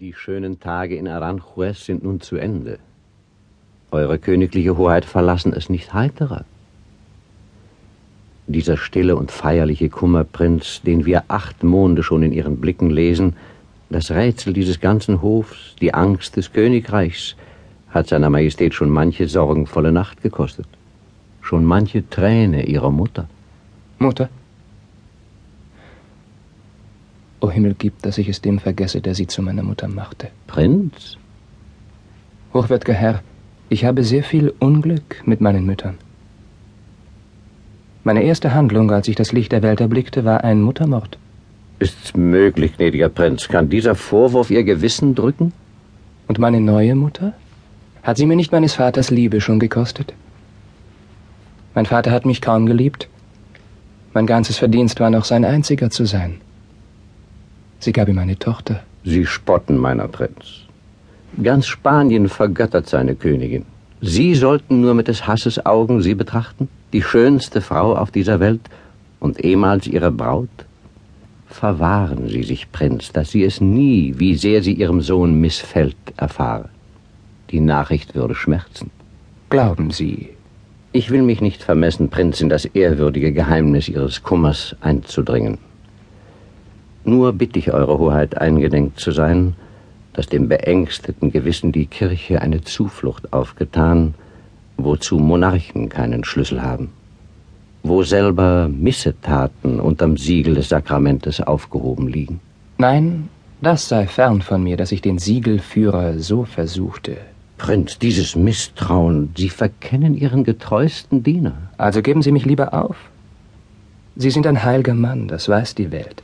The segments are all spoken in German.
Die schönen Tage in Aranjuez sind nun zu Ende. Eure königliche Hoheit verlassen es nicht heiterer. Dieser stille und feierliche Kummerprinz, den wir acht Monde schon in ihren Blicken lesen, das Rätsel dieses ganzen Hofs, die Angst des Königreichs, hat seiner Majestät schon manche sorgenvolle Nacht gekostet. Schon manche Träne ihrer Mutter. Mutter? O Himmel, gib, dass ich es dem vergesse, der sie zu meiner Mutter machte. Prinz? Hochwertger Herr, ich habe sehr viel Unglück mit meinen Müttern. Meine erste Handlung, als ich das Licht der Welt erblickte, war ein Muttermord. Ist's möglich, gnädiger Prinz? Kann dieser Vorwurf Ihr Gewissen drücken? Und meine neue Mutter? Hat sie mir nicht meines Vaters Liebe schon gekostet? Mein Vater hat mich kaum geliebt. Mein ganzes Verdienst war noch sein einziger zu sein. Sie gab ihm eine Tochter. Sie spotten, meiner Prinz. Ganz Spanien vergöttert seine Königin. Sie sollten nur mit des Hasses Augen sie betrachten, die schönste Frau auf dieser Welt und ehemals ihre Braut? Verwahren Sie sich, Prinz, dass sie es nie, wie sehr sie ihrem Sohn missfällt, erfahre. Die Nachricht würde schmerzen. Glauben Sie? Ich will mich nicht vermessen, Prinz, in das ehrwürdige Geheimnis Ihres Kummers einzudringen. Nur bitte ich Eure Hoheit eingedenk zu sein, dass dem beängsteten Gewissen die Kirche eine Zuflucht aufgetan, wozu Monarchen keinen Schlüssel haben, wo selber Missetaten unterm Siegel des Sakramentes aufgehoben liegen. Nein, das sei fern von mir, dass ich den Siegelführer so versuchte. Prinz, dieses Misstrauen, Sie verkennen Ihren getreuesten Diener. Also geben Sie mich lieber auf. Sie sind ein heiliger Mann, das weiß die Welt.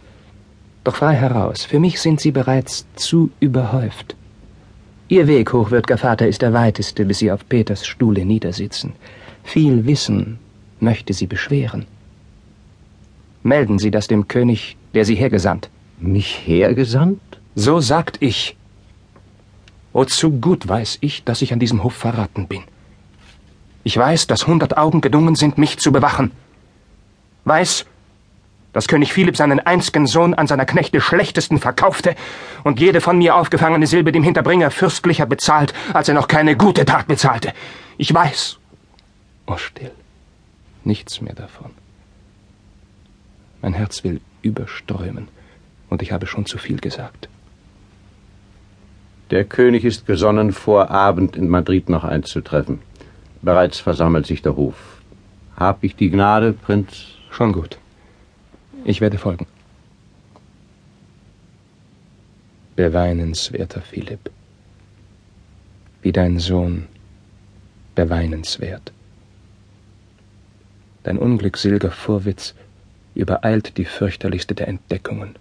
Doch frei heraus, für mich sind Sie bereits zu überhäuft. Ihr Weg, hochwürdger Vater, ist der weiteste, bis Sie auf Peters Stuhle niedersitzen. Viel Wissen möchte Sie beschweren. Melden Sie das dem König, der Sie hergesandt. Mich hergesandt? So sagt ich. Oh, zu gut weiß ich, dass ich an diesem Hof verraten bin. Ich weiß, dass hundert Augen gedungen sind, mich zu bewachen. Weiß, dass König Philipp seinen einzigen Sohn an seiner Knechte schlechtesten verkaufte und jede von mir aufgefangene Silbe dem Hinterbringer fürstlicher bezahlt, als er noch keine gute Tat bezahlte. Ich weiß. Oh, still. Nichts mehr davon. Mein Herz will überströmen, und ich habe schon zu viel gesagt. Der König ist gesonnen, vor Abend in Madrid noch einzutreffen. Bereits versammelt sich der Hof. Hab ich die Gnade, Prinz? Schon gut. Ich werde folgen. Beweinenswerter Philipp, wie dein Sohn beweinenswert. Dein unglückseliger Vorwitz übereilt die fürchterlichste der Entdeckungen.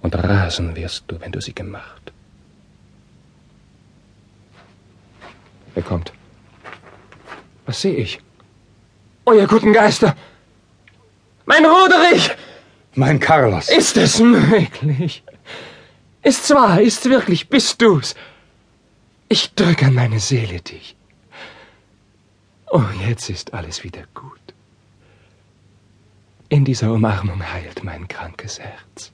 Und rasen wirst du, wenn du sie gemacht. Wer kommt? Was sehe ich? Euer guten Geister! Mein Roderich! Mein Carlos. Ist es möglich? Ist's wahr? Ist's wirklich? Bist du's? Ich drücke an meine Seele dich. Oh, jetzt ist alles wieder gut. In dieser Umarmung heilt mein krankes Herz.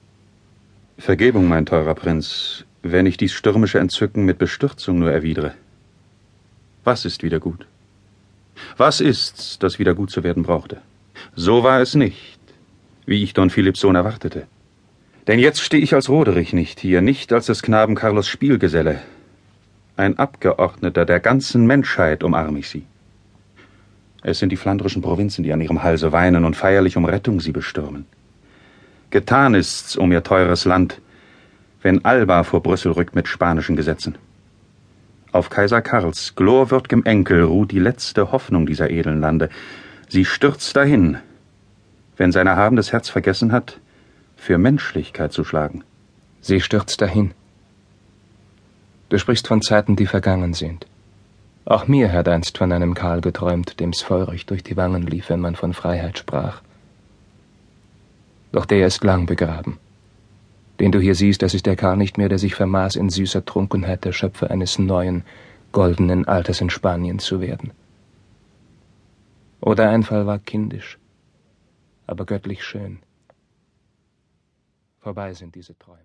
Vergebung, mein teurer Prinz, wenn ich dies stürmische Entzücken mit Bestürzung nur erwidere. Was ist wieder gut? Was ist's, das wieder gut zu werden brauchte? So war es nicht, wie ich Don Philipps Sohn erwartete. Denn jetzt stehe ich als Roderich nicht hier, nicht als des Knaben Carlos Spielgeselle. Ein Abgeordneter der ganzen Menschheit umarme ich sie. Es sind die flandrischen Provinzen, die an ihrem Halse weinen und feierlich um Rettung sie bestürmen. Getan ist's um ihr teures Land, wenn Alba vor Brüssel rückt mit spanischen Gesetzen. Auf Kaiser Karls glorwürdgem Enkel ruht die letzte Hoffnung dieser edlen Lande, Sie stürzt dahin, wenn sein erhabenes Herz vergessen hat, für Menschlichkeit zu schlagen. Sie stürzt dahin. Du sprichst von Zeiten, die vergangen sind. Auch mir hat einst von einem Karl geträumt, dem's feurig durch die Wangen lief, wenn man von Freiheit sprach. Doch der ist lang begraben. Den du hier siehst, das ist der Karl nicht mehr, der sich vermaß, in süßer Trunkenheit der Schöpfer eines neuen, goldenen Alters in Spanien zu werden. Oder ein Fall war kindisch, aber göttlich schön. Vorbei sind diese Träume.